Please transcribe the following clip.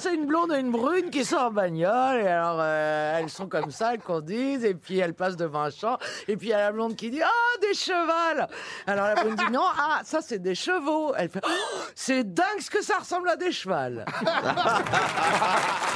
c'est une blonde et une brune qui sont en bagnole. Et alors, euh, elles sont comme ça, elles conduisent. Et puis, elles passent devant un champ. Et puis, il y a la blonde qui dit Ah, des chevals Alors, la brune dit Non, ah, ça, c'est des chevaux. Elle fait Oh, C'est dingue ce que ça ressemble à des chevals.